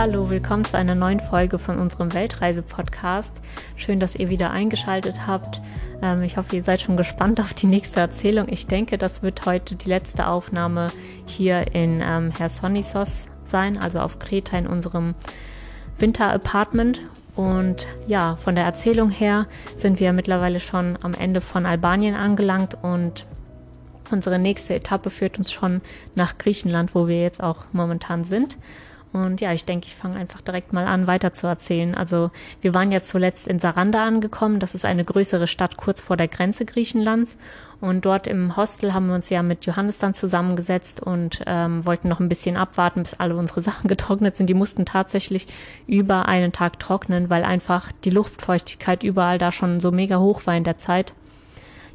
Hallo, willkommen zu einer neuen Folge von unserem Weltreise-Podcast. Schön, dass ihr wieder eingeschaltet habt. Ähm, ich hoffe, ihr seid schon gespannt auf die nächste Erzählung. Ich denke, das wird heute die letzte Aufnahme hier in ähm, Hersonisos sein, also auf Kreta in unserem Winter-Apartment. Und ja, von der Erzählung her sind wir mittlerweile schon am Ende von Albanien angelangt und unsere nächste Etappe führt uns schon nach Griechenland, wo wir jetzt auch momentan sind. Und ja, ich denke, ich fange einfach direkt mal an, weiter zu erzählen. Also wir waren ja zuletzt in Saranda angekommen. Das ist eine größere Stadt kurz vor der Grenze Griechenlands. Und dort im Hostel haben wir uns ja mit Johannes dann zusammengesetzt und ähm, wollten noch ein bisschen abwarten, bis alle unsere Sachen getrocknet sind. Die mussten tatsächlich über einen Tag trocknen, weil einfach die Luftfeuchtigkeit überall da schon so mega hoch war in der Zeit.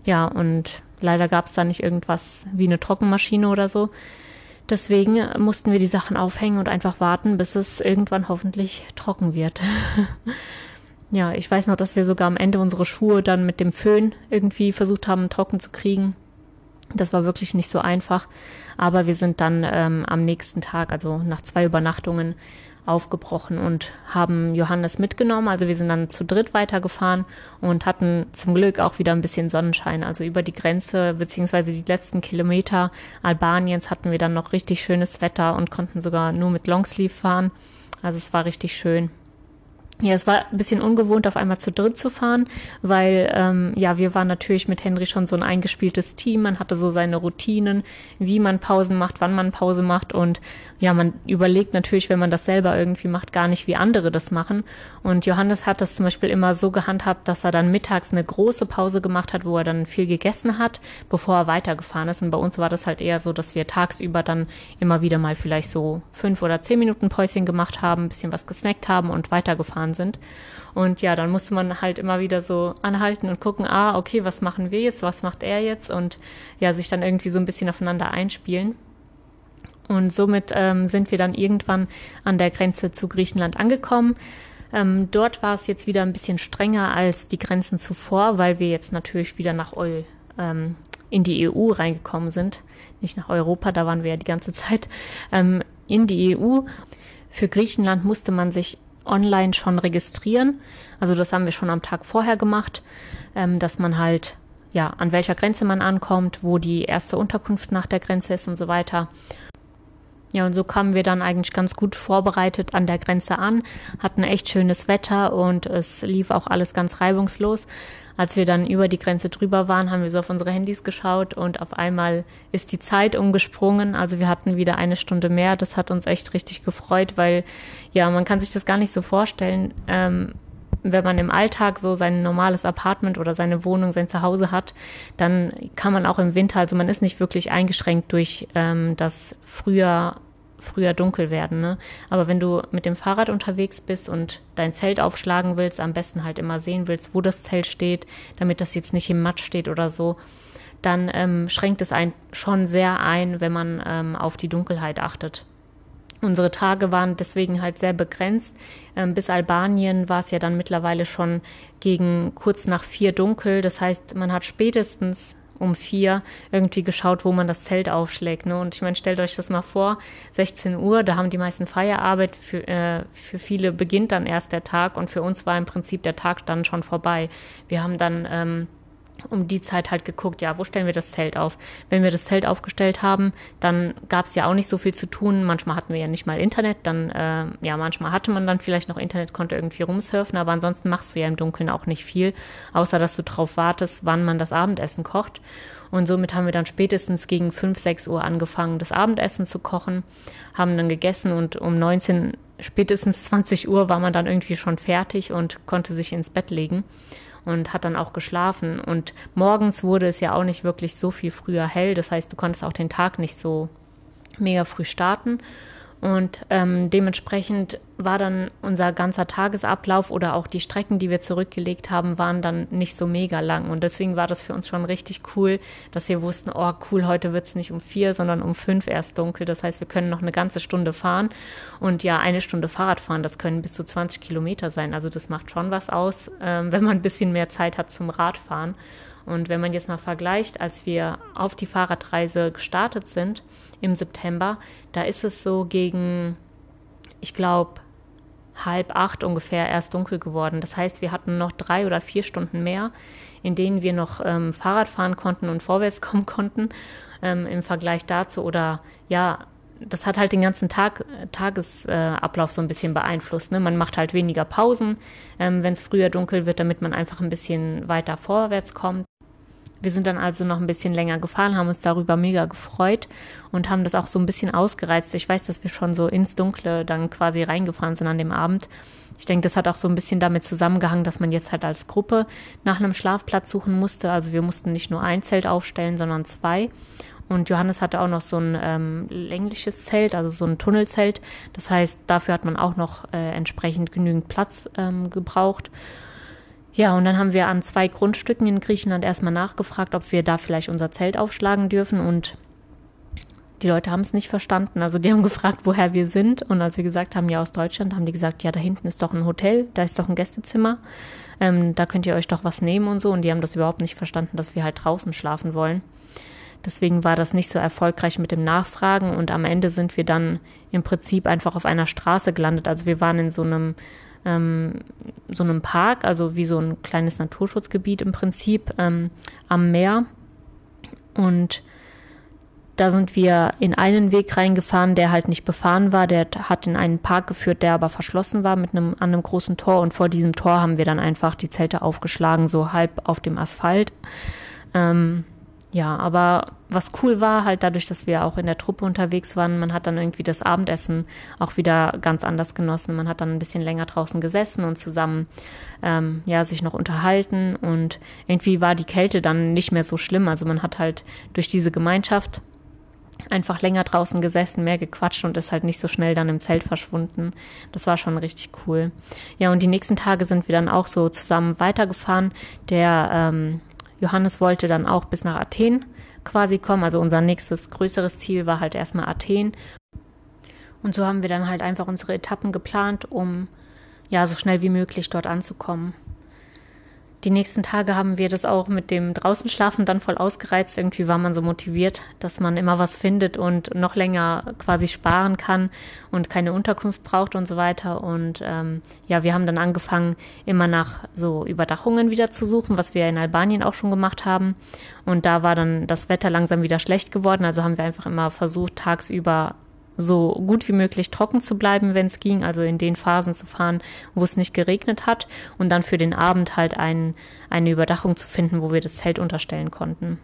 Ja, und leider gab es da nicht irgendwas wie eine Trockenmaschine oder so. Deswegen mussten wir die Sachen aufhängen und einfach warten, bis es irgendwann hoffentlich trocken wird. ja, ich weiß noch, dass wir sogar am Ende unsere Schuhe dann mit dem Föhn irgendwie versucht haben, trocken zu kriegen. Das war wirklich nicht so einfach. Aber wir sind dann ähm, am nächsten Tag, also nach zwei Übernachtungen, aufgebrochen und haben Johannes mitgenommen. Also wir sind dann zu dritt weitergefahren und hatten zum Glück auch wieder ein bisschen Sonnenschein. Also über die Grenze beziehungsweise die letzten Kilometer Albaniens hatten wir dann noch richtig schönes Wetter und konnten sogar nur mit Longsleeve fahren. Also es war richtig schön. Ja, es war ein bisschen ungewohnt, auf einmal zu dritt zu fahren, weil ähm, ja, wir waren natürlich mit Henry schon so ein eingespieltes Team. Man hatte so seine Routinen, wie man Pausen macht, wann man Pause macht und ja, man überlegt natürlich, wenn man das selber irgendwie macht, gar nicht, wie andere das machen. Und Johannes hat das zum Beispiel immer so gehandhabt, dass er dann mittags eine große Pause gemacht hat, wo er dann viel gegessen hat, bevor er weitergefahren ist. Und bei uns war das halt eher so, dass wir tagsüber dann immer wieder mal vielleicht so fünf oder zehn Minuten Päuschen gemacht haben, bisschen was gesnackt haben und weitergefahren sind. Und ja, dann musste man halt immer wieder so anhalten und gucken, ah, okay, was machen wir jetzt, was macht er jetzt und ja, sich dann irgendwie so ein bisschen aufeinander einspielen. Und somit ähm, sind wir dann irgendwann an der Grenze zu Griechenland angekommen. Ähm, dort war es jetzt wieder ein bisschen strenger als die Grenzen zuvor, weil wir jetzt natürlich wieder nach Eu, ähm, in die EU reingekommen sind. Nicht nach Europa, da waren wir ja die ganze Zeit. Ähm, in die EU. Für Griechenland musste man sich online schon registrieren. Also das haben wir schon am Tag vorher gemacht, ähm, dass man halt ja an welcher Grenze man ankommt, wo die erste Unterkunft nach der Grenze ist und so weiter. Ja, und so kamen wir dann eigentlich ganz gut vorbereitet an der Grenze an, hatten echt schönes Wetter und es lief auch alles ganz reibungslos. Als wir dann über die Grenze drüber waren, haben wir so auf unsere Handys geschaut und auf einmal ist die Zeit umgesprungen. Also wir hatten wieder eine Stunde mehr. Das hat uns echt richtig gefreut, weil ja, man kann sich das gar nicht so vorstellen. Ähm, wenn man im Alltag so sein normales Apartment oder seine Wohnung, sein Zuhause hat, dann kann man auch im Winter, also man ist nicht wirklich eingeschränkt durch ähm, das früher früher dunkel werden. Ne? Aber wenn du mit dem Fahrrad unterwegs bist und dein Zelt aufschlagen willst, am besten halt immer sehen willst, wo das Zelt steht, damit das jetzt nicht im Matsch steht oder so, dann ähm, schränkt es einen schon sehr ein, wenn man ähm, auf die Dunkelheit achtet. Unsere Tage waren deswegen halt sehr begrenzt. Ähm, bis Albanien war es ja dann mittlerweile schon gegen kurz nach vier dunkel. Das heißt, man hat spätestens um vier irgendwie geschaut, wo man das Zelt aufschlägt. Ne? Und ich meine, stellt euch das mal vor, 16 Uhr, da haben die meisten Feierarbeit. Für, äh, für viele beginnt dann erst der Tag und für uns war im Prinzip der Tag dann schon vorbei. Wir haben dann ähm, um die Zeit halt geguckt, ja, wo stellen wir das Zelt auf? Wenn wir das Zelt aufgestellt haben, dann gab es ja auch nicht so viel zu tun. Manchmal hatten wir ja nicht mal Internet, dann, äh, ja, manchmal hatte man dann vielleicht noch Internet, konnte irgendwie rumsurfen, aber ansonsten machst du ja im Dunkeln auch nicht viel, außer dass du drauf wartest, wann man das Abendessen kocht. Und somit haben wir dann spätestens gegen 5, 6 Uhr angefangen, das Abendessen zu kochen, haben dann gegessen und um 19, spätestens 20 Uhr war man dann irgendwie schon fertig und konnte sich ins Bett legen und hat dann auch geschlafen. Und morgens wurde es ja auch nicht wirklich so viel früher hell. Das heißt, du konntest auch den Tag nicht so mega früh starten. Und ähm, dementsprechend war dann unser ganzer Tagesablauf oder auch die Strecken, die wir zurückgelegt haben, waren dann nicht so mega lang. Und deswegen war das für uns schon richtig cool, dass wir wussten, oh cool, heute wird's nicht um vier, sondern um fünf erst dunkel. Das heißt, wir können noch eine ganze Stunde fahren. Und ja, eine Stunde Fahrrad fahren, das können bis zu 20 Kilometer sein. Also das macht schon was aus, ähm, wenn man ein bisschen mehr Zeit hat zum Radfahren. Und wenn man jetzt mal vergleicht, als wir auf die Fahrradreise gestartet sind im September, da ist es so gegen ich glaube, halb acht ungefähr erst dunkel geworden. Das heißt, wir hatten noch drei oder vier Stunden mehr, in denen wir noch ähm, Fahrrad fahren konnten und vorwärts kommen konnten ähm, im Vergleich dazu. Oder ja, das hat halt den ganzen Tag, Tagesablauf äh, so ein bisschen beeinflusst. Ne? Man macht halt weniger Pausen, ähm, wenn es früher dunkel wird, damit man einfach ein bisschen weiter vorwärts kommt. Wir sind dann also noch ein bisschen länger gefahren, haben uns darüber mega gefreut und haben das auch so ein bisschen ausgereizt. Ich weiß, dass wir schon so ins Dunkle dann quasi reingefahren sind an dem Abend. Ich denke, das hat auch so ein bisschen damit zusammengehangen, dass man jetzt halt als Gruppe nach einem Schlafplatz suchen musste. Also wir mussten nicht nur ein Zelt aufstellen, sondern zwei. Und Johannes hatte auch noch so ein ähm, längliches Zelt, also so ein Tunnelzelt. Das heißt, dafür hat man auch noch äh, entsprechend genügend Platz ähm, gebraucht. Ja, und dann haben wir an zwei Grundstücken in Griechenland erstmal nachgefragt, ob wir da vielleicht unser Zelt aufschlagen dürfen. Und die Leute haben es nicht verstanden. Also die haben gefragt, woher wir sind. Und als wir gesagt haben, ja aus Deutschland, haben die gesagt, ja, da hinten ist doch ein Hotel, da ist doch ein Gästezimmer. Ähm, da könnt ihr euch doch was nehmen und so. Und die haben das überhaupt nicht verstanden, dass wir halt draußen schlafen wollen. Deswegen war das nicht so erfolgreich mit dem Nachfragen und am Ende sind wir dann im Prinzip einfach auf einer Straße gelandet. Also wir waren in so einem ähm, so einem Park, also wie so ein kleines Naturschutzgebiet im Prinzip ähm, am Meer. Und da sind wir in einen Weg reingefahren, der halt nicht befahren war. Der hat in einen Park geführt, der aber verschlossen war mit einem, an einem großen Tor. Und vor diesem Tor haben wir dann einfach die Zelte aufgeschlagen, so halb auf dem Asphalt. Ähm, ja, aber was cool war, halt dadurch, dass wir auch in der Truppe unterwegs waren, man hat dann irgendwie das Abendessen auch wieder ganz anders genossen. Man hat dann ein bisschen länger draußen gesessen und zusammen ähm, ja sich noch unterhalten und irgendwie war die Kälte dann nicht mehr so schlimm. Also man hat halt durch diese Gemeinschaft einfach länger draußen gesessen, mehr gequatscht und ist halt nicht so schnell dann im Zelt verschwunden. Das war schon richtig cool. Ja, und die nächsten Tage sind wir dann auch so zusammen weitergefahren. Der ähm, Johannes wollte dann auch bis nach Athen quasi kommen. Also unser nächstes größeres Ziel war halt erstmal Athen. Und so haben wir dann halt einfach unsere Etappen geplant, um ja so schnell wie möglich dort anzukommen die nächsten Tage haben wir das auch mit dem draußen schlafen dann voll ausgereizt. Irgendwie war man so motiviert, dass man immer was findet und noch länger quasi sparen kann und keine Unterkunft braucht und so weiter. Und ähm, ja, wir haben dann angefangen, immer nach so Überdachungen wieder zu suchen, was wir in Albanien auch schon gemacht haben. Und da war dann das Wetter langsam wieder schlecht geworden. Also haben wir einfach immer versucht, tagsüber so gut wie möglich trocken zu bleiben, wenn es ging, also in den Phasen zu fahren, wo es nicht geregnet hat und dann für den Abend halt ein, eine Überdachung zu finden, wo wir das Zelt unterstellen konnten.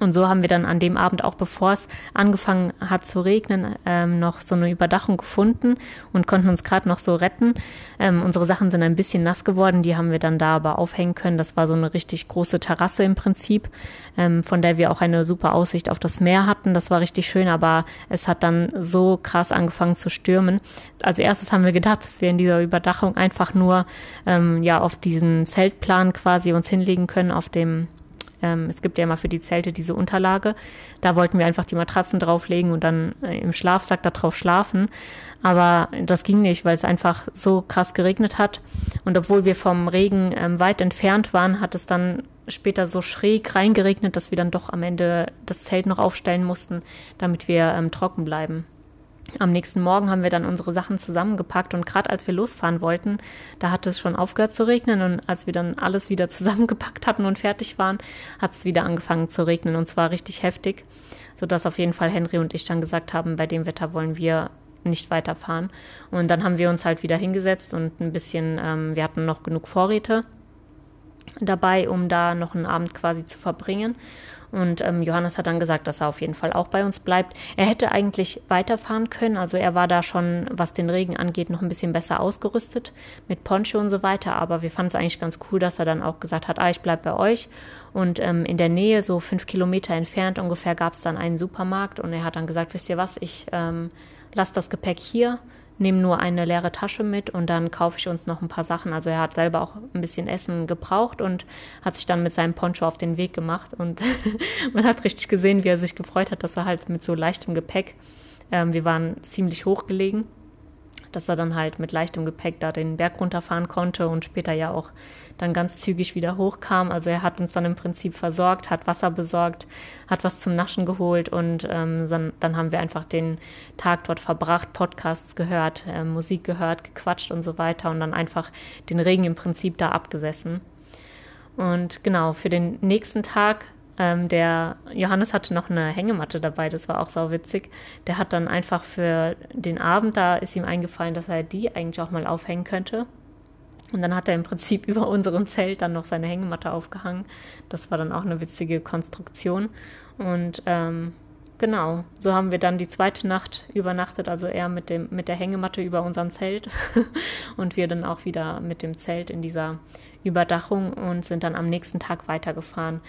Und so haben wir dann an dem Abend, auch bevor es angefangen hat zu regnen, ähm, noch so eine Überdachung gefunden und konnten uns gerade noch so retten. Ähm, unsere Sachen sind ein bisschen nass geworden, die haben wir dann da aber aufhängen können. Das war so eine richtig große Terrasse im Prinzip, ähm, von der wir auch eine super Aussicht auf das Meer hatten. Das war richtig schön, aber es hat dann so krass angefangen zu stürmen. Als erstes haben wir gedacht, dass wir in dieser Überdachung einfach nur ähm, ja auf diesen Zeltplan quasi uns hinlegen können auf dem ähm, es gibt ja immer für die Zelte diese Unterlage. Da wollten wir einfach die Matratzen drauflegen und dann äh, im Schlafsack da drauf schlafen. Aber das ging nicht, weil es einfach so krass geregnet hat. Und obwohl wir vom Regen ähm, weit entfernt waren, hat es dann später so schräg reingeregnet, dass wir dann doch am Ende das Zelt noch aufstellen mussten, damit wir ähm, trocken bleiben. Am nächsten Morgen haben wir dann unsere Sachen zusammengepackt und gerade als wir losfahren wollten, da hat es schon aufgehört zu regnen und als wir dann alles wieder zusammengepackt hatten und fertig waren, hat es wieder angefangen zu regnen und zwar richtig heftig, sodass auf jeden Fall Henry und ich dann gesagt haben, bei dem Wetter wollen wir nicht weiterfahren. Und dann haben wir uns halt wieder hingesetzt und ein bisschen, ähm, wir hatten noch genug Vorräte dabei, um da noch einen Abend quasi zu verbringen. Und ähm, Johannes hat dann gesagt, dass er auf jeden Fall auch bei uns bleibt. Er hätte eigentlich weiterfahren können. Also er war da schon, was den Regen angeht, noch ein bisschen besser ausgerüstet mit Poncho und so weiter. Aber wir fanden es eigentlich ganz cool, dass er dann auch gesagt hat, ah, ich bleib bei euch. Und ähm, in der Nähe, so fünf Kilometer entfernt ungefähr, gab es dann einen Supermarkt. Und er hat dann gesagt, wisst ihr was, ich ähm, lasse das Gepäck hier nehme nur eine leere Tasche mit und dann kaufe ich uns noch ein paar Sachen. Also er hat selber auch ein bisschen Essen gebraucht und hat sich dann mit seinem Poncho auf den Weg gemacht. Und man hat richtig gesehen, wie er sich gefreut hat, dass er halt mit so leichtem Gepäck, ähm, wir waren ziemlich hochgelegen, dass er dann halt mit leichtem Gepäck da den Berg runterfahren konnte und später ja auch dann ganz zügig wieder hochkam. Also er hat uns dann im Prinzip versorgt, hat Wasser besorgt, hat was zum Naschen geholt und ähm, dann, dann, haben wir einfach den Tag dort verbracht, Podcasts gehört, äh, Musik gehört, gequatscht und so weiter und dann einfach den Regen im Prinzip da abgesessen. Und genau, für den nächsten Tag ähm, der Johannes hatte noch eine Hängematte dabei, das war auch sau witzig. Der hat dann einfach für den Abend, da ist ihm eingefallen, dass er die eigentlich auch mal aufhängen könnte. Und dann hat er im Prinzip über unserem Zelt dann noch seine Hängematte aufgehangen. Das war dann auch eine witzige Konstruktion. Und ähm, genau, so haben wir dann die zweite Nacht übernachtet, also er mit, dem, mit der Hängematte über unserem Zelt und wir dann auch wieder mit dem Zelt in dieser Überdachung und sind dann am nächsten Tag weitergefahren.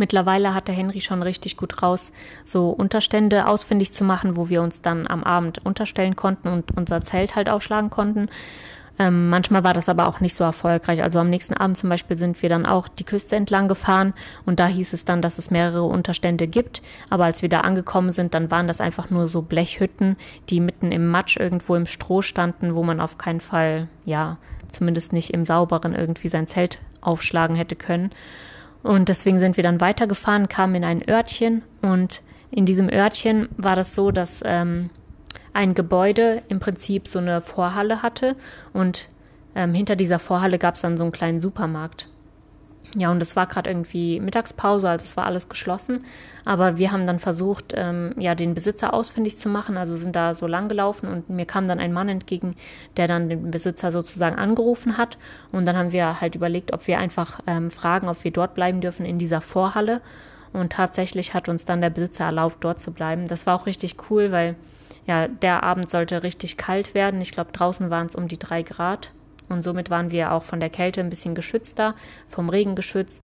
Mittlerweile hat der Henry schon richtig gut raus, so Unterstände ausfindig zu machen, wo wir uns dann am Abend unterstellen konnten und unser Zelt halt aufschlagen konnten. Ähm, manchmal war das aber auch nicht so erfolgreich. Also am nächsten Abend zum Beispiel sind wir dann auch die Küste entlang gefahren und da hieß es dann, dass es mehrere Unterstände gibt. Aber als wir da angekommen sind, dann waren das einfach nur so Blechhütten, die mitten im Matsch irgendwo im Stroh standen, wo man auf keinen Fall, ja, zumindest nicht im Sauberen irgendwie sein Zelt aufschlagen hätte können. Und deswegen sind wir dann weitergefahren, kamen in ein Örtchen und in diesem Örtchen war das so, dass ähm, ein Gebäude im Prinzip so eine Vorhalle hatte und ähm, hinter dieser Vorhalle gab es dann so einen kleinen Supermarkt. Ja, und es war gerade irgendwie Mittagspause, also es war alles geschlossen. Aber wir haben dann versucht, ähm, ja, den Besitzer ausfindig zu machen. Also sind da so lang gelaufen und mir kam dann ein Mann entgegen, der dann den Besitzer sozusagen angerufen hat. Und dann haben wir halt überlegt, ob wir einfach ähm, fragen, ob wir dort bleiben dürfen in dieser Vorhalle. Und tatsächlich hat uns dann der Besitzer erlaubt, dort zu bleiben. Das war auch richtig cool, weil ja, der Abend sollte richtig kalt werden. Ich glaube, draußen waren es um die drei Grad. Und somit waren wir auch von der Kälte ein bisschen geschützter, vom Regen geschützt.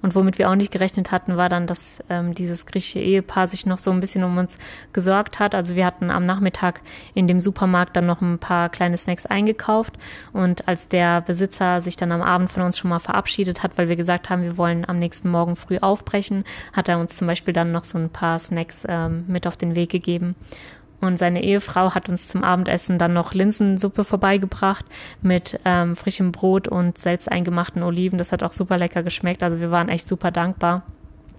Und womit wir auch nicht gerechnet hatten, war dann, dass ähm, dieses griechische Ehepaar sich noch so ein bisschen um uns gesorgt hat. Also wir hatten am Nachmittag in dem Supermarkt dann noch ein paar kleine Snacks eingekauft. Und als der Besitzer sich dann am Abend von uns schon mal verabschiedet hat, weil wir gesagt haben, wir wollen am nächsten Morgen früh aufbrechen, hat er uns zum Beispiel dann noch so ein paar Snacks ähm, mit auf den Weg gegeben. Und seine Ehefrau hat uns zum Abendessen dann noch Linsensuppe vorbeigebracht mit ähm, frischem Brot und selbst eingemachten Oliven. Das hat auch super lecker geschmeckt. Also wir waren echt super dankbar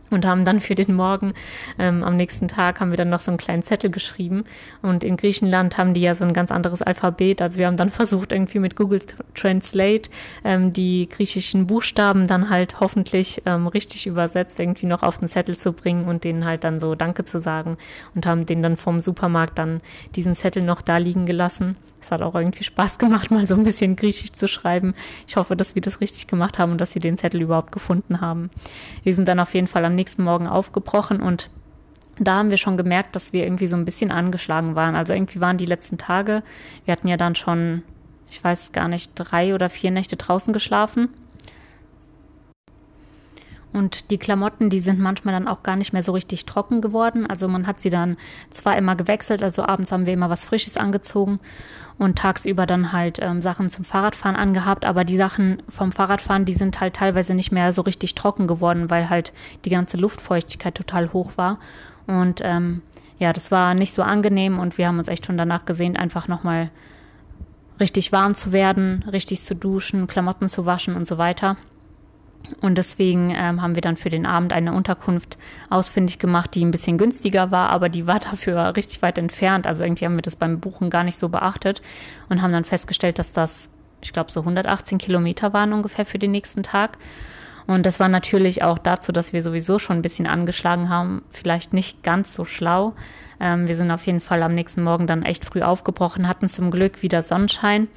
und haben dann für den Morgen ähm, am nächsten Tag haben wir dann noch so einen kleinen Zettel geschrieben. Und in Griechenland haben die ja so ein ganz anderes Alphabet. Also wir haben dann versucht irgendwie mit Google Translate ähm, die griechischen Buchstaben dann halt hoffentlich ähm, richtig übersetzt irgendwie noch auf den Zettel zu bringen und denen halt dann so Danke zu sagen und haben den dann vom Supermarkt dann diesen Zettel noch da liegen gelassen es hat auch irgendwie Spaß gemacht, mal so ein bisschen Griechisch zu schreiben. Ich hoffe, dass wir das richtig gemacht haben und dass sie den Zettel überhaupt gefunden haben. Wir sind dann auf jeden Fall am nächsten Morgen aufgebrochen und da haben wir schon gemerkt, dass wir irgendwie so ein bisschen angeschlagen waren. Also irgendwie waren die letzten Tage, wir hatten ja dann schon, ich weiß gar nicht, drei oder vier Nächte draußen geschlafen. Und die Klamotten, die sind manchmal dann auch gar nicht mehr so richtig trocken geworden. Also man hat sie dann zwar immer gewechselt, also abends haben wir immer was Frisches angezogen und tagsüber dann halt ähm, Sachen zum Fahrradfahren angehabt. Aber die Sachen vom Fahrradfahren, die sind halt teilweise nicht mehr so richtig trocken geworden, weil halt die ganze Luftfeuchtigkeit total hoch war. Und ähm, ja, das war nicht so angenehm und wir haben uns echt schon danach gesehnt, einfach nochmal richtig warm zu werden, richtig zu duschen, Klamotten zu waschen und so weiter. Und deswegen ähm, haben wir dann für den Abend eine Unterkunft ausfindig gemacht, die ein bisschen günstiger war, aber die war dafür richtig weit entfernt. Also irgendwie haben wir das beim Buchen gar nicht so beachtet und haben dann festgestellt, dass das, ich glaube, so 118 Kilometer waren ungefähr für den nächsten Tag. Und das war natürlich auch dazu, dass wir sowieso schon ein bisschen angeschlagen haben, vielleicht nicht ganz so schlau. Ähm, wir sind auf jeden Fall am nächsten Morgen dann echt früh aufgebrochen, hatten zum Glück wieder Sonnenschein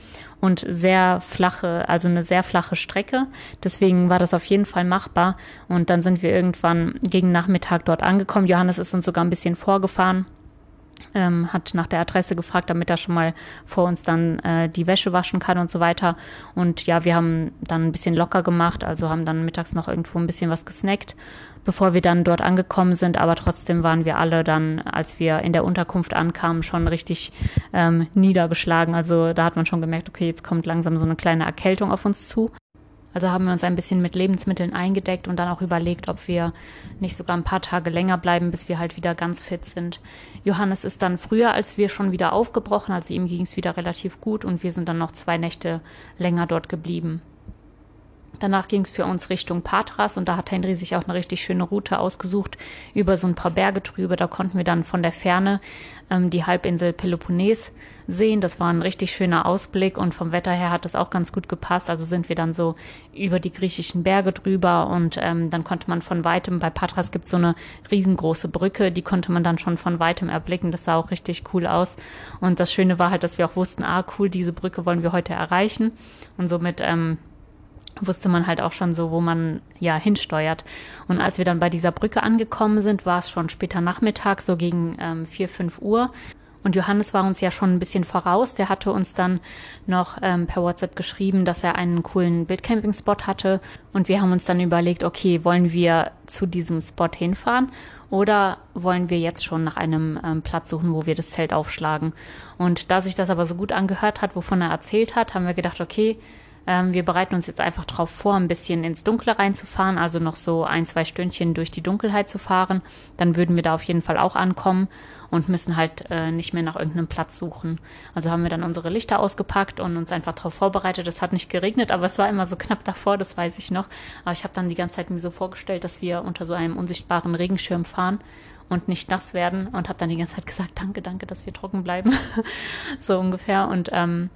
und sehr flache, also eine sehr flache Strecke. Deswegen war das auf jeden Fall machbar. Und dann sind wir irgendwann gegen Nachmittag dort angekommen. Johannes ist uns sogar ein bisschen vorgefahren ähm, hat nach der Adresse gefragt, damit er schon mal vor uns dann äh, die Wäsche waschen kann und so weiter. Und ja, wir haben dann ein bisschen locker gemacht, also haben dann mittags noch irgendwo ein bisschen was gesnackt, bevor wir dann dort angekommen sind. Aber trotzdem waren wir alle dann, als wir in der Unterkunft ankamen, schon richtig ähm, niedergeschlagen. Also da hat man schon gemerkt, okay, jetzt kommt langsam so eine kleine Erkältung auf uns zu. Also haben wir uns ein bisschen mit Lebensmitteln eingedeckt und dann auch überlegt, ob wir nicht sogar ein paar Tage länger bleiben, bis wir halt wieder ganz fit sind. Johannes ist dann früher als wir schon wieder aufgebrochen, also ihm ging es wieder relativ gut und wir sind dann noch zwei Nächte länger dort geblieben. Danach ging es für uns Richtung Patras und da hat Henry sich auch eine richtig schöne Route ausgesucht über so ein paar Berge drüber. Da konnten wir dann von der Ferne ähm, die Halbinsel Peloponnes sehen. Das war ein richtig schöner Ausblick und vom Wetter her hat das auch ganz gut gepasst. Also sind wir dann so über die griechischen Berge drüber und ähm, dann konnte man von weitem, bei Patras gibt es so eine riesengroße Brücke, die konnte man dann schon von weitem erblicken. Das sah auch richtig cool aus. Und das Schöne war halt, dass wir auch wussten, ah cool, diese Brücke wollen wir heute erreichen. Und somit ähm, wusste man halt auch schon so, wo man ja hinsteuert. Und als wir dann bei dieser Brücke angekommen sind, war es schon später Nachmittag, so gegen ähm, 4, 5 Uhr. Und Johannes war uns ja schon ein bisschen voraus. Der hatte uns dann noch ähm, per WhatsApp geschrieben, dass er einen coolen Wildcamping-Spot hatte. Und wir haben uns dann überlegt, okay, wollen wir zu diesem Spot hinfahren oder wollen wir jetzt schon nach einem ähm, Platz suchen, wo wir das Zelt aufschlagen? Und da sich das aber so gut angehört hat, wovon er erzählt hat, haben wir gedacht, okay, ähm, wir bereiten uns jetzt einfach darauf vor, ein bisschen ins Dunkle reinzufahren, also noch so ein, zwei Stündchen durch die Dunkelheit zu fahren. Dann würden wir da auf jeden Fall auch ankommen und müssen halt äh, nicht mehr nach irgendeinem Platz suchen. Also haben wir dann unsere Lichter ausgepackt und uns einfach darauf vorbereitet. Es hat nicht geregnet, aber es war immer so knapp davor, das weiß ich noch. Aber ich habe dann die ganze Zeit mir so vorgestellt, dass wir unter so einem unsichtbaren Regenschirm fahren und nicht nass werden und habe dann die ganze Zeit gesagt, danke, danke, dass wir trocken bleiben. so ungefähr. Und ähm,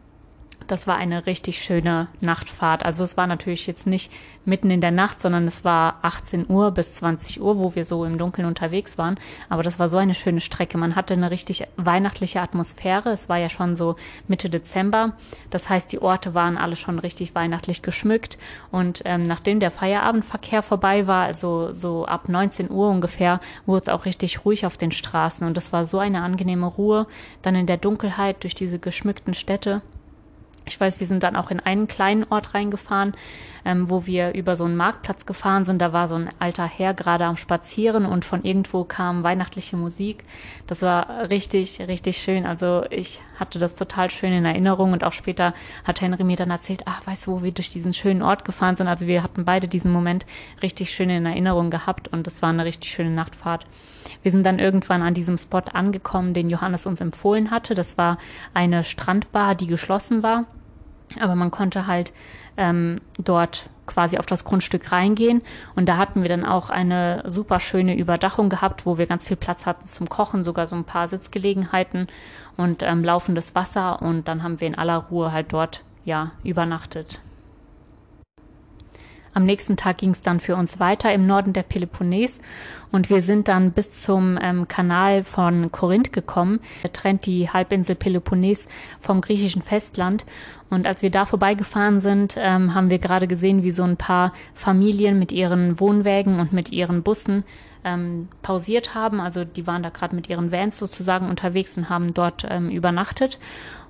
das war eine richtig schöne Nachtfahrt. Also es war natürlich jetzt nicht mitten in der Nacht, sondern es war 18 Uhr bis 20 Uhr, wo wir so im Dunkeln unterwegs waren. Aber das war so eine schöne Strecke. Man hatte eine richtig weihnachtliche Atmosphäre. Es war ja schon so Mitte Dezember. Das heißt, die Orte waren alle schon richtig weihnachtlich geschmückt. Und ähm, nachdem der Feierabendverkehr vorbei war, also so ab 19 Uhr ungefähr, wurde es auch richtig ruhig auf den Straßen. Und das war so eine angenehme Ruhe. Dann in der Dunkelheit durch diese geschmückten Städte. Ich weiß, wir sind dann auch in einen kleinen Ort reingefahren, ähm, wo wir über so einen Marktplatz gefahren sind. Da war so ein alter Herr gerade am Spazieren und von irgendwo kam weihnachtliche Musik. Das war richtig, richtig schön. Also ich hatte das total schön in Erinnerung und auch später hat Henry mir dann erzählt, ach, weißt du, wo wir durch diesen schönen Ort gefahren sind. Also wir hatten beide diesen Moment richtig schön in Erinnerung gehabt und es war eine richtig schöne Nachtfahrt. Wir sind dann irgendwann an diesem Spot angekommen, den Johannes uns empfohlen hatte. Das war eine Strandbar, die geschlossen war. Aber man konnte halt ähm, dort quasi auf das Grundstück reingehen. Und da hatten wir dann auch eine super schöne Überdachung gehabt, wo wir ganz viel Platz hatten zum Kochen, sogar so ein paar Sitzgelegenheiten und ähm, laufendes Wasser. Und dann haben wir in aller Ruhe halt dort ja übernachtet. Am nächsten Tag ging es dann für uns weiter im Norden der Peloponnes und wir sind dann bis zum ähm, Kanal von Korinth gekommen. Der trennt die Halbinsel Peloponnes vom griechischen Festland. Und als wir da vorbeigefahren sind, ähm, haben wir gerade gesehen, wie so ein paar Familien mit ihren Wohnwägen und mit ihren Bussen ähm, pausiert haben. Also die waren da gerade mit ihren Vans sozusagen unterwegs und haben dort ähm, übernachtet.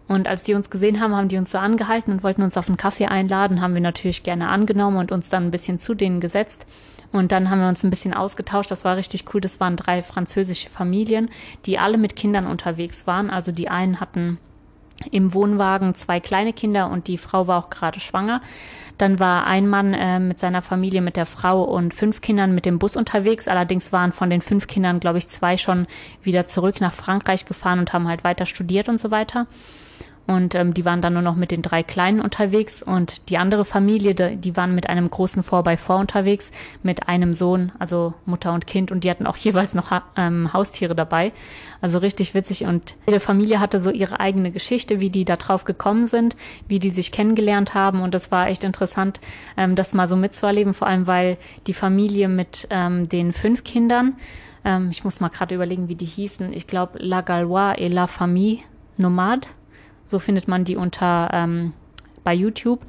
Und als die uns gesehen haben, haben die uns so angehalten und wollten uns auf einen Kaffee einladen, haben wir natürlich gerne angenommen und uns dann ein bisschen zu denen gesetzt. Und dann haben wir uns ein bisschen ausgetauscht. Das war richtig cool. Das waren drei französische Familien, die alle mit Kindern unterwegs waren. Also die einen hatten im Wohnwagen zwei kleine Kinder und die Frau war auch gerade schwanger. Dann war ein Mann äh, mit seiner Familie, mit der Frau und fünf Kindern mit dem Bus unterwegs. Allerdings waren von den fünf Kindern, glaube ich, zwei schon wieder zurück nach Frankreich gefahren und haben halt weiter studiert und so weiter. Und ähm, die waren dann nur noch mit den drei Kleinen unterwegs. Und die andere Familie, die, waren mit einem großen 4x4 unterwegs, mit einem Sohn, also Mutter und Kind. Und die hatten auch jeweils noch ähm, Haustiere dabei. Also richtig witzig. Und jede Familie hatte so ihre eigene Geschichte, wie die da drauf gekommen sind, wie die sich kennengelernt haben. Und das war echt interessant, ähm, das mal so mitzuerleben, vor allem weil die Familie mit ähm, den fünf Kindern, ähm, ich muss mal gerade überlegen, wie die hießen, ich glaube La Galois et la Famille Nomade, so findet man die unter ähm, bei YouTube.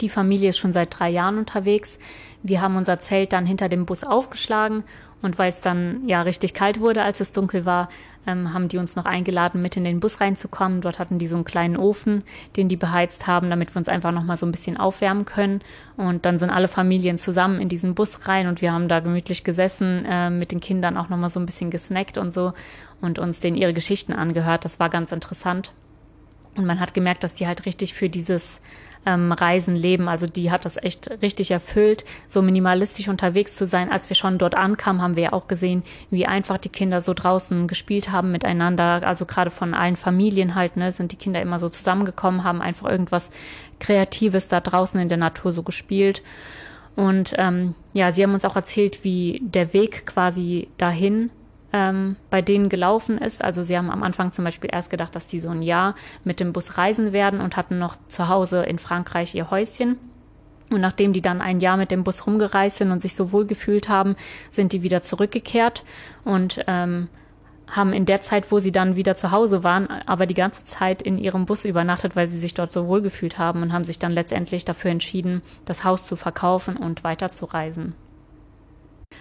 Die Familie ist schon seit drei Jahren unterwegs. Wir haben unser Zelt dann hinter dem Bus aufgeschlagen und weil es dann ja richtig kalt wurde, als es dunkel war, ähm, haben die uns noch eingeladen, mit in den Bus reinzukommen. Dort hatten die so einen kleinen Ofen, den die beheizt haben, damit wir uns einfach noch mal so ein bisschen aufwärmen können. Und dann sind alle Familien zusammen in diesen Bus rein und wir haben da gemütlich gesessen, äh, mit den Kindern auch noch mal so ein bisschen gesnackt und so und uns denen ihre Geschichten angehört. Das war ganz interessant. Und man hat gemerkt, dass die halt richtig für dieses ähm, Reisen leben. Also die hat das echt richtig erfüllt, so minimalistisch unterwegs zu sein. Als wir schon dort ankamen, haben wir ja auch gesehen, wie einfach die Kinder so draußen gespielt haben miteinander. Also gerade von allen Familien halt, ne, sind die Kinder immer so zusammengekommen, haben einfach irgendwas Kreatives da draußen in der Natur so gespielt. Und ähm, ja, sie haben uns auch erzählt, wie der Weg quasi dahin ähm, bei denen gelaufen ist. Also sie haben am Anfang zum Beispiel erst gedacht, dass die so ein Jahr mit dem Bus reisen werden und hatten noch zu Hause in Frankreich ihr Häuschen. Und nachdem die dann ein Jahr mit dem Bus rumgereist sind und sich so wohl gefühlt haben, sind die wieder zurückgekehrt und ähm, haben in der Zeit, wo sie dann wieder zu Hause waren, aber die ganze Zeit in ihrem Bus übernachtet, weil sie sich dort so wohl gefühlt haben und haben sich dann letztendlich dafür entschieden, das Haus zu verkaufen und weiterzureisen.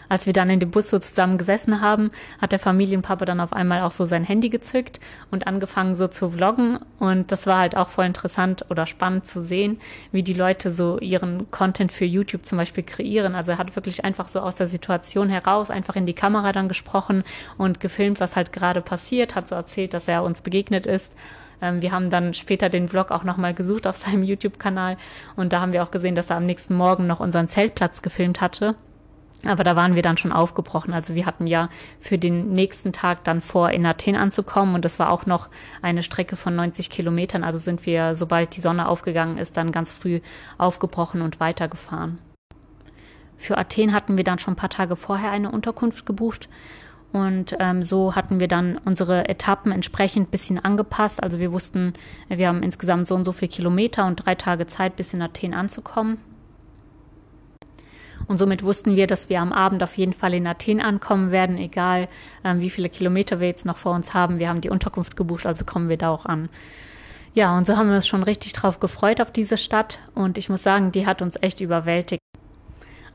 Als wir dann in dem Bus so zusammen gesessen haben, hat der Familienpapa dann auf einmal auch so sein Handy gezückt und angefangen so zu vloggen. Und das war halt auch voll interessant oder spannend zu sehen, wie die Leute so ihren Content für YouTube zum Beispiel kreieren. Also er hat wirklich einfach so aus der Situation heraus einfach in die Kamera dann gesprochen und gefilmt, was halt gerade passiert, hat so erzählt, dass er uns begegnet ist ähm, wir haben dann später den Vlog auch nochmal gesucht auf seinem YouTube-Kanal und da haben wir auch gesehen, dass er am nächsten Morgen noch unseren Zeltplatz gefilmt hatte. Aber da waren wir dann schon aufgebrochen. Also wir hatten ja für den nächsten Tag dann vor, in Athen anzukommen. Und das war auch noch eine Strecke von 90 Kilometern. Also sind wir, sobald die Sonne aufgegangen ist, dann ganz früh aufgebrochen und weitergefahren. Für Athen hatten wir dann schon ein paar Tage vorher eine Unterkunft gebucht. Und ähm, so hatten wir dann unsere Etappen entsprechend bisschen angepasst. Also wir wussten, wir haben insgesamt so und so viele Kilometer und drei Tage Zeit, bis in Athen anzukommen. Und somit wussten wir, dass wir am Abend auf jeden Fall in Athen ankommen werden, egal ähm, wie viele Kilometer wir jetzt noch vor uns haben. Wir haben die Unterkunft gebucht, also kommen wir da auch an. Ja, und so haben wir uns schon richtig drauf gefreut auf diese Stadt. Und ich muss sagen, die hat uns echt überwältigt.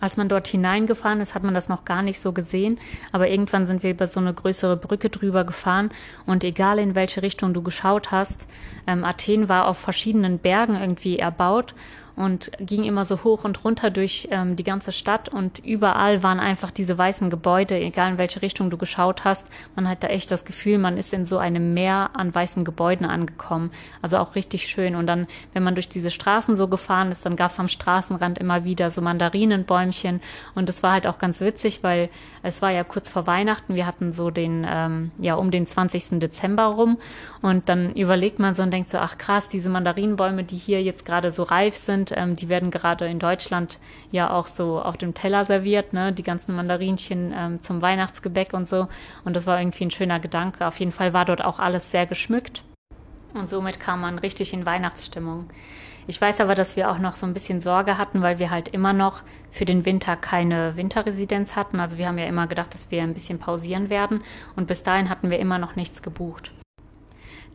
Als man dort hineingefahren ist, hat man das noch gar nicht so gesehen. Aber irgendwann sind wir über so eine größere Brücke drüber gefahren. Und egal in welche Richtung du geschaut hast, ähm, Athen war auf verschiedenen Bergen irgendwie erbaut und ging immer so hoch und runter durch ähm, die ganze Stadt und überall waren einfach diese weißen Gebäude, egal in welche Richtung du geschaut hast. Man hat da echt das Gefühl, man ist in so einem Meer an weißen Gebäuden angekommen. Also auch richtig schön. Und dann, wenn man durch diese Straßen so gefahren ist, dann gab es am Straßenrand immer wieder so Mandarinenbäumchen. Und das war halt auch ganz witzig, weil es war ja kurz vor Weihnachten. Wir hatten so den, ähm, ja, um den 20. Dezember rum. Und dann überlegt man so und denkt so, ach krass, diese Mandarinenbäume, die hier jetzt gerade so reif sind, sind. Ähm, die werden gerade in Deutschland ja auch so auf dem Teller serviert, ne? Die ganzen Mandarinchen ähm, zum Weihnachtsgebäck und so. Und das war irgendwie ein schöner Gedanke. Auf jeden Fall war dort auch alles sehr geschmückt. Und somit kam man richtig in Weihnachtsstimmung. Ich weiß aber, dass wir auch noch so ein bisschen Sorge hatten, weil wir halt immer noch für den Winter keine Winterresidenz hatten. Also wir haben ja immer gedacht, dass wir ein bisschen pausieren werden. Und bis dahin hatten wir immer noch nichts gebucht.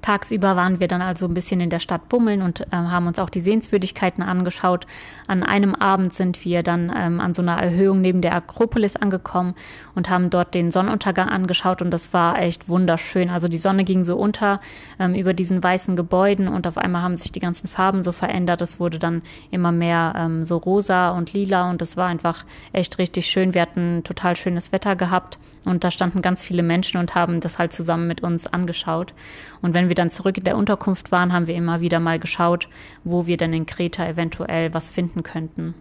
Tagsüber waren wir dann also ein bisschen in der Stadt bummeln und äh, haben uns auch die Sehenswürdigkeiten angeschaut. An einem Abend sind wir dann ähm, an so einer Erhöhung neben der Akropolis angekommen und haben dort den Sonnenuntergang angeschaut und das war echt wunderschön. Also die Sonne ging so unter ähm, über diesen weißen Gebäuden und auf einmal haben sich die ganzen Farben so verändert. Es wurde dann immer mehr ähm, so rosa und lila und das war einfach echt richtig schön. Wir hatten total schönes Wetter gehabt und da standen ganz viele Menschen und haben das halt zusammen mit uns angeschaut. Und wenn wir dann zurück in der Unterkunft waren, haben wir immer wieder mal geschaut, wo wir denn in Kreta eventuell was finden könnten.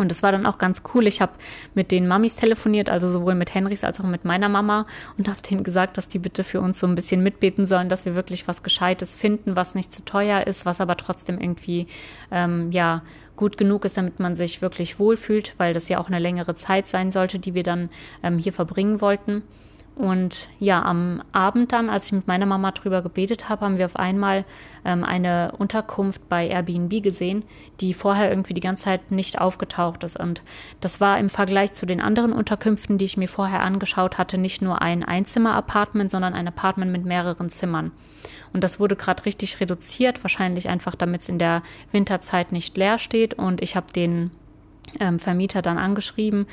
Und das war dann auch ganz cool. Ich habe mit den Mamis telefoniert, also sowohl mit Henrys als auch mit meiner Mama und habe denen gesagt, dass die bitte für uns so ein bisschen mitbeten sollen, dass wir wirklich was Gescheites finden, was nicht zu teuer ist, was aber trotzdem irgendwie ähm, ja gut genug ist, damit man sich wirklich wohlfühlt, weil das ja auch eine längere Zeit sein sollte, die wir dann ähm, hier verbringen wollten. Und ja, am Abend dann, als ich mit meiner Mama drüber gebetet habe, haben wir auf einmal ähm, eine Unterkunft bei Airbnb gesehen, die vorher irgendwie die ganze Zeit nicht aufgetaucht ist. Und das war im Vergleich zu den anderen Unterkünften, die ich mir vorher angeschaut hatte, nicht nur ein Einzimmer-Apartment, sondern ein Apartment mit mehreren Zimmern. Und das wurde gerade richtig reduziert, wahrscheinlich einfach, damit es in der Winterzeit nicht leer steht. Und ich habe den ähm, Vermieter dann angeschrieben.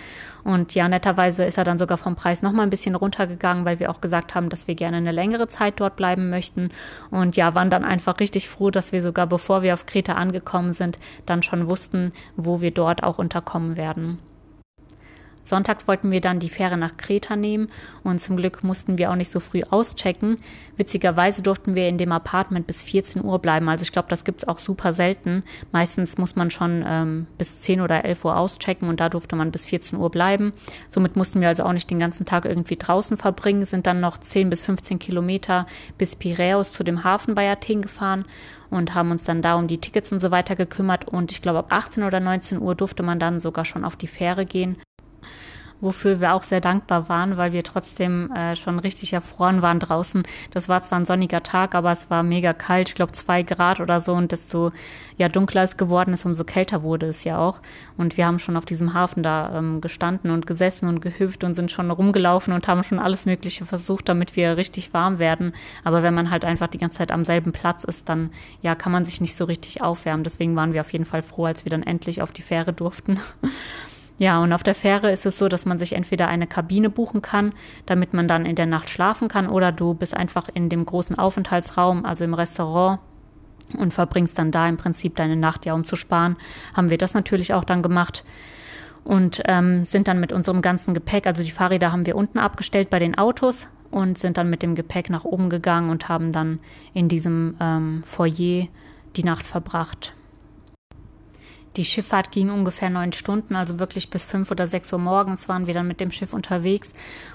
Und ja, netterweise ist er dann sogar vom Preis nochmal ein bisschen runtergegangen, weil wir auch gesagt haben, dass wir gerne eine längere Zeit dort bleiben möchten. Und ja, waren dann einfach richtig froh, dass wir sogar bevor wir auf Kreta angekommen sind, dann schon wussten, wo wir dort auch unterkommen werden. Sonntags wollten wir dann die Fähre nach Kreta nehmen und zum Glück mussten wir auch nicht so früh auschecken. Witzigerweise durften wir in dem Apartment bis 14 Uhr bleiben. Also ich glaube, das gibt's auch super selten. Meistens muss man schon ähm, bis 10 oder 11 Uhr auschecken und da durfte man bis 14 Uhr bleiben. Somit mussten wir also auch nicht den ganzen Tag irgendwie draußen verbringen, sind dann noch 10 bis 15 Kilometer bis Piräus zu dem Hafen bei Athen gefahren und haben uns dann da um die Tickets und so weiter gekümmert. Und ich glaube, ab 18 oder 19 Uhr durfte man dann sogar schon auf die Fähre gehen wofür wir auch sehr dankbar waren, weil wir trotzdem äh, schon richtig erfroren waren draußen. Das war zwar ein sonniger Tag, aber es war mega kalt, ich glaube zwei Grad oder so und desto ja dunkler es geworden ist, umso kälter wurde es ja auch. Und wir haben schon auf diesem Hafen da ähm, gestanden und gesessen und gehüpft und sind schon rumgelaufen und haben schon alles Mögliche versucht, damit wir richtig warm werden. Aber wenn man halt einfach die ganze Zeit am selben Platz ist, dann ja kann man sich nicht so richtig aufwärmen. Deswegen waren wir auf jeden Fall froh, als wir dann endlich auf die Fähre durften. Ja, und auf der Fähre ist es so, dass man sich entweder eine Kabine buchen kann, damit man dann in der Nacht schlafen kann, oder du bist einfach in dem großen Aufenthaltsraum, also im Restaurant, und verbringst dann da im Prinzip deine Nacht, ja, um zu sparen. Haben wir das natürlich auch dann gemacht und ähm, sind dann mit unserem ganzen Gepäck, also die Fahrräder haben wir unten abgestellt bei den Autos und sind dann mit dem Gepäck nach oben gegangen und haben dann in diesem ähm, Foyer die Nacht verbracht. Die Schifffahrt ging ungefähr neun Stunden, also wirklich bis fünf oder sechs Uhr morgens waren wir dann mit dem Schiff unterwegs.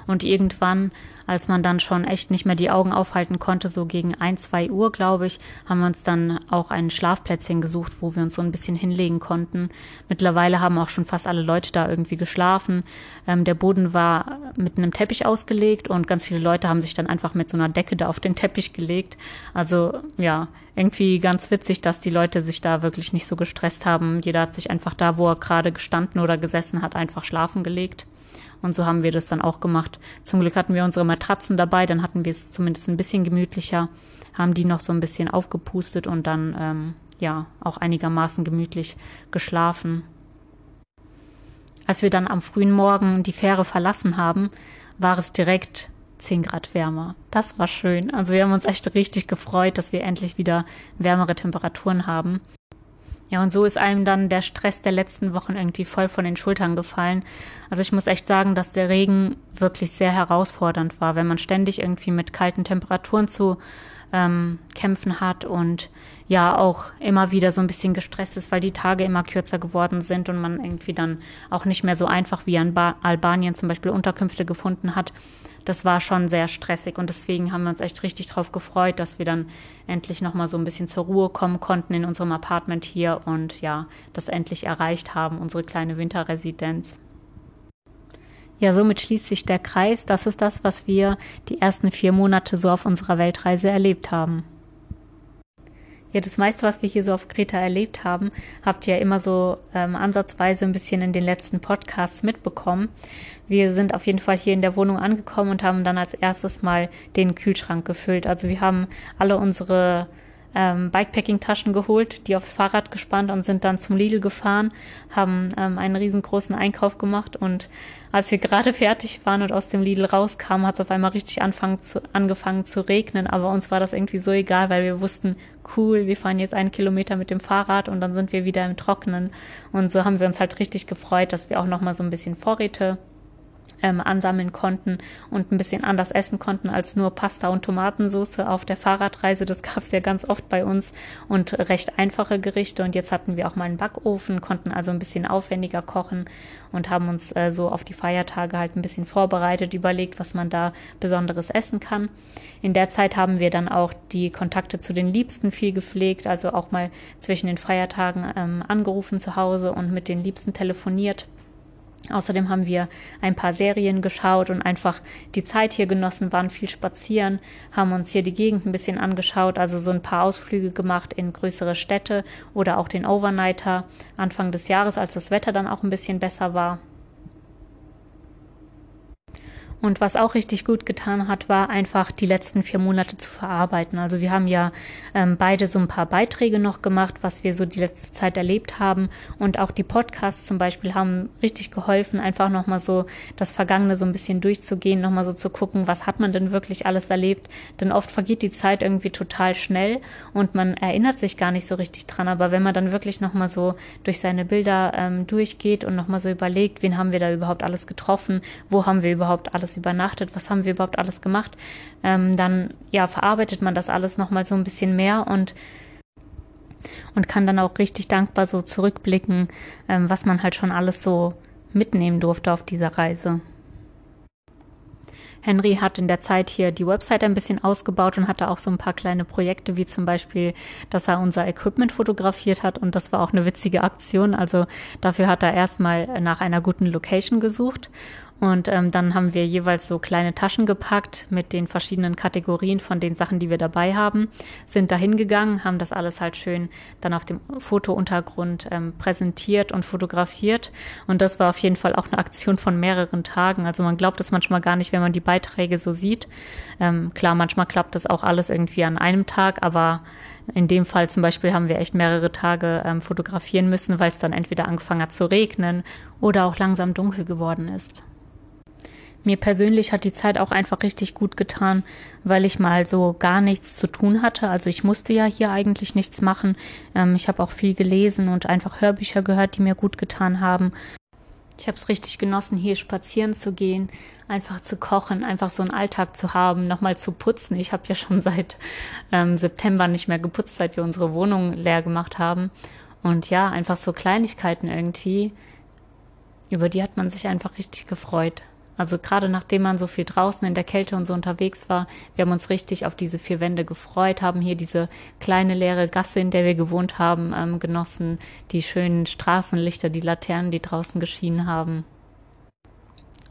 Und irgendwann, als man dann schon echt nicht mehr die Augen aufhalten konnte, so gegen ein, zwei Uhr, glaube ich, haben wir uns dann auch ein Schlafplätzchen gesucht, wo wir uns so ein bisschen hinlegen konnten. Mittlerweile haben auch schon fast alle Leute da irgendwie geschlafen. Ähm, der Boden war mit einem Teppich ausgelegt und ganz viele Leute haben sich dann einfach mit so einer Decke da auf den Teppich gelegt. Also ja, irgendwie ganz witzig, dass die Leute sich da wirklich nicht so gestresst haben. Jeder hat sich einfach da, wo er gerade gestanden oder gesessen hat, einfach schlafen gelegt. Und so haben wir das dann auch gemacht. Zum Glück hatten wir unsere Matratzen dabei, dann hatten wir es zumindest ein bisschen gemütlicher, haben die noch so ein bisschen aufgepustet und dann ähm, ja auch einigermaßen gemütlich geschlafen. Als wir dann am frühen Morgen die Fähre verlassen haben, war es direkt 10 Grad wärmer. Das war schön. Also wir haben uns echt richtig gefreut, dass wir endlich wieder wärmere Temperaturen haben. Ja, und so ist einem dann der Stress der letzten Wochen irgendwie voll von den Schultern gefallen. Also ich muss echt sagen, dass der Regen wirklich sehr herausfordernd war, wenn man ständig irgendwie mit kalten Temperaturen zu ähm, kämpfen hat und ja auch immer wieder so ein bisschen gestresst ist, weil die Tage immer kürzer geworden sind und man irgendwie dann auch nicht mehr so einfach wie in ba Albanien zum Beispiel Unterkünfte gefunden hat das war schon sehr stressig und deswegen haben wir uns echt richtig darauf gefreut, dass wir dann endlich nochmal so ein bisschen zur Ruhe kommen konnten in unserem Apartment hier und ja, das endlich erreicht haben, unsere kleine Winterresidenz. Ja, somit schließt sich der Kreis. Das ist das, was wir die ersten vier Monate so auf unserer Weltreise erlebt haben. Ja, das meiste, was wir hier so auf Kreta erlebt haben, habt ihr ja immer so ähm, ansatzweise ein bisschen in den letzten Podcasts mitbekommen. Wir sind auf jeden Fall hier in der Wohnung angekommen und haben dann als erstes mal den Kühlschrank gefüllt. Also wir haben alle unsere ähm, Bikepacking-Taschen geholt, die aufs Fahrrad gespannt und sind dann zum Lidl gefahren, haben ähm, einen riesengroßen Einkauf gemacht. Und als wir gerade fertig waren und aus dem Lidl rauskamen, hat es auf einmal richtig zu, angefangen zu regnen, aber uns war das irgendwie so egal, weil wir wussten, cool, wir fahren jetzt einen Kilometer mit dem Fahrrad und dann sind wir wieder im Trockenen. Und so haben wir uns halt richtig gefreut, dass wir auch nochmal so ein bisschen Vorräte ähm, ansammeln konnten und ein bisschen anders essen konnten als nur Pasta und Tomatensauce auf der Fahrradreise. Das gab es ja ganz oft bei uns und recht einfache Gerichte. Und jetzt hatten wir auch mal einen Backofen, konnten also ein bisschen aufwendiger kochen und haben uns äh, so auf die Feiertage halt ein bisschen vorbereitet, überlegt, was man da Besonderes essen kann. In der Zeit haben wir dann auch die Kontakte zu den Liebsten viel gepflegt, also auch mal zwischen den Feiertagen ähm, angerufen zu Hause und mit den Liebsten telefoniert. Außerdem haben wir ein paar Serien geschaut und einfach die Zeit hier genossen, waren viel spazieren, haben uns hier die Gegend ein bisschen angeschaut, also so ein paar Ausflüge gemacht in größere Städte oder auch den Overnighter Anfang des Jahres, als das Wetter dann auch ein bisschen besser war. Und was auch richtig gut getan hat, war einfach die letzten vier Monate zu verarbeiten. Also wir haben ja ähm, beide so ein paar Beiträge noch gemacht, was wir so die letzte Zeit erlebt haben. Und auch die Podcasts zum Beispiel haben richtig geholfen, einfach nochmal so das Vergangene so ein bisschen durchzugehen, nochmal so zu gucken, was hat man denn wirklich alles erlebt. Denn oft vergeht die Zeit irgendwie total schnell und man erinnert sich gar nicht so richtig dran. Aber wenn man dann wirklich nochmal so durch seine Bilder ähm, durchgeht und nochmal so überlegt, wen haben wir da überhaupt alles getroffen, wo haben wir überhaupt alles alles übernachtet, was haben wir überhaupt alles gemacht, ähm, dann ja verarbeitet man das alles nochmal so ein bisschen mehr und und kann dann auch richtig dankbar so zurückblicken, ähm, was man halt schon alles so mitnehmen durfte auf dieser Reise. Henry hat in der Zeit hier die Website ein bisschen ausgebaut und hatte auch so ein paar kleine Projekte, wie zum Beispiel, dass er unser Equipment fotografiert hat und das war auch eine witzige Aktion. Also dafür hat er erstmal nach einer guten Location gesucht und ähm, dann haben wir jeweils so kleine Taschen gepackt mit den verschiedenen Kategorien von den Sachen, die wir dabei haben, sind da hingegangen, haben das alles halt schön dann auf dem Fotountergrund ähm, präsentiert und fotografiert. Und das war auf jeden Fall auch eine Aktion von mehreren Tagen. Also man glaubt es manchmal gar nicht, wenn man die Beiträge so sieht. Ähm, klar, manchmal klappt das auch alles irgendwie an einem Tag, aber in dem Fall zum Beispiel haben wir echt mehrere Tage ähm, fotografieren müssen, weil es dann entweder angefangen hat zu regnen oder auch langsam dunkel geworden ist mir persönlich hat die Zeit auch einfach richtig gut getan, weil ich mal so gar nichts zu tun hatte. Also ich musste ja hier eigentlich nichts machen. Ähm, ich habe auch viel gelesen und einfach Hörbücher gehört, die mir gut getan haben. Ich habe es richtig genossen, hier spazieren zu gehen, einfach zu kochen, einfach so einen Alltag zu haben, nochmal zu putzen. Ich habe ja schon seit ähm, September nicht mehr geputzt, seit wir unsere Wohnung leer gemacht haben. Und ja, einfach so Kleinigkeiten irgendwie, über die hat man sich einfach richtig gefreut. Also gerade nachdem man so viel draußen in der Kälte und so unterwegs war, wir haben uns richtig auf diese vier Wände gefreut, haben hier diese kleine leere Gasse, in der wir gewohnt haben, ähm, genossen, die schönen Straßenlichter, die Laternen, die draußen geschienen haben.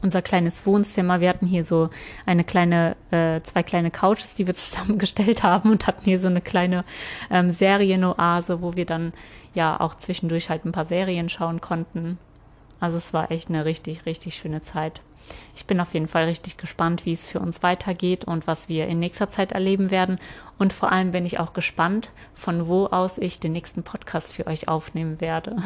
Unser kleines Wohnzimmer, wir hatten hier so eine kleine, äh, zwei kleine Couches, die wir zusammengestellt haben und hatten hier so eine kleine ähm, Serienoase, wo wir dann ja auch zwischendurch halt ein paar Serien schauen konnten. Also es war echt eine richtig, richtig schöne Zeit. Ich bin auf jeden Fall richtig gespannt, wie es für uns weitergeht und was wir in nächster Zeit erleben werden. Und vor allem bin ich auch gespannt, von wo aus ich den nächsten Podcast für euch aufnehmen werde.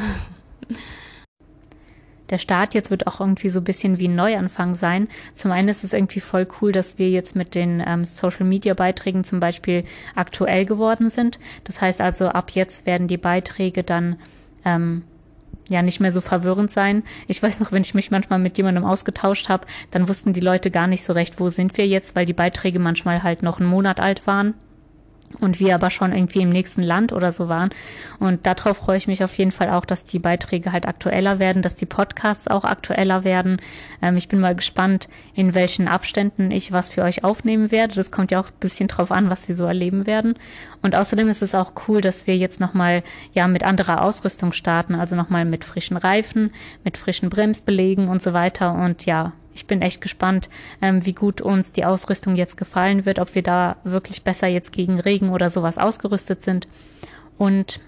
der Start jetzt wird auch irgendwie so ein bisschen wie ein Neuanfang sein. Zum einen ist es irgendwie voll cool, dass wir jetzt mit den ähm, Social Media Beiträgen zum Beispiel aktuell geworden sind. Das heißt also, ab jetzt werden die Beiträge dann ähm, ja nicht mehr so verwirrend sein. Ich weiß noch, wenn ich mich manchmal mit jemandem ausgetauscht habe, dann wussten die Leute gar nicht so recht, wo sind wir jetzt, weil die Beiträge manchmal halt noch einen Monat alt waren und wir aber schon irgendwie im nächsten Land oder so waren. Und darauf freue ich mich auf jeden Fall auch, dass die Beiträge halt aktueller werden, dass die Podcasts auch aktueller werden. Ähm, ich bin mal gespannt, in welchen Abständen ich was für euch aufnehmen werde. Das kommt ja auch ein bisschen drauf an, was wir so erleben werden. Und außerdem ist es auch cool, dass wir jetzt nochmal ja mit anderer Ausrüstung starten, also nochmal mit frischen Reifen, mit frischen Bremsbelegen und so weiter. Und ja, ich bin echt gespannt, ähm, wie gut uns die Ausrüstung jetzt gefallen wird, ob wir da wirklich besser jetzt gegen Regen oder sowas ausgerüstet sind. Und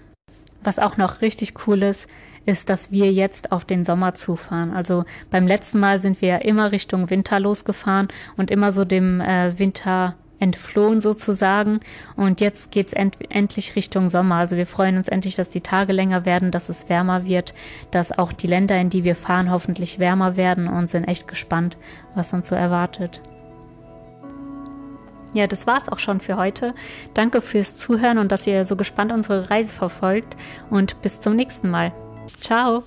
was auch noch richtig cool ist, ist, dass wir jetzt auf den Sommer zufahren. Also beim letzten Mal sind wir ja immer Richtung Winter losgefahren und immer so dem äh, Winter entflohen sozusagen. Und jetzt geht's end endlich Richtung Sommer. Also wir freuen uns endlich, dass die Tage länger werden, dass es wärmer wird, dass auch die Länder, in die wir fahren, hoffentlich wärmer werden und sind echt gespannt, was uns so erwartet. Ja, das war's auch schon für heute. Danke fürs Zuhören und dass ihr so gespannt unsere Reise verfolgt und bis zum nächsten Mal. Ciao!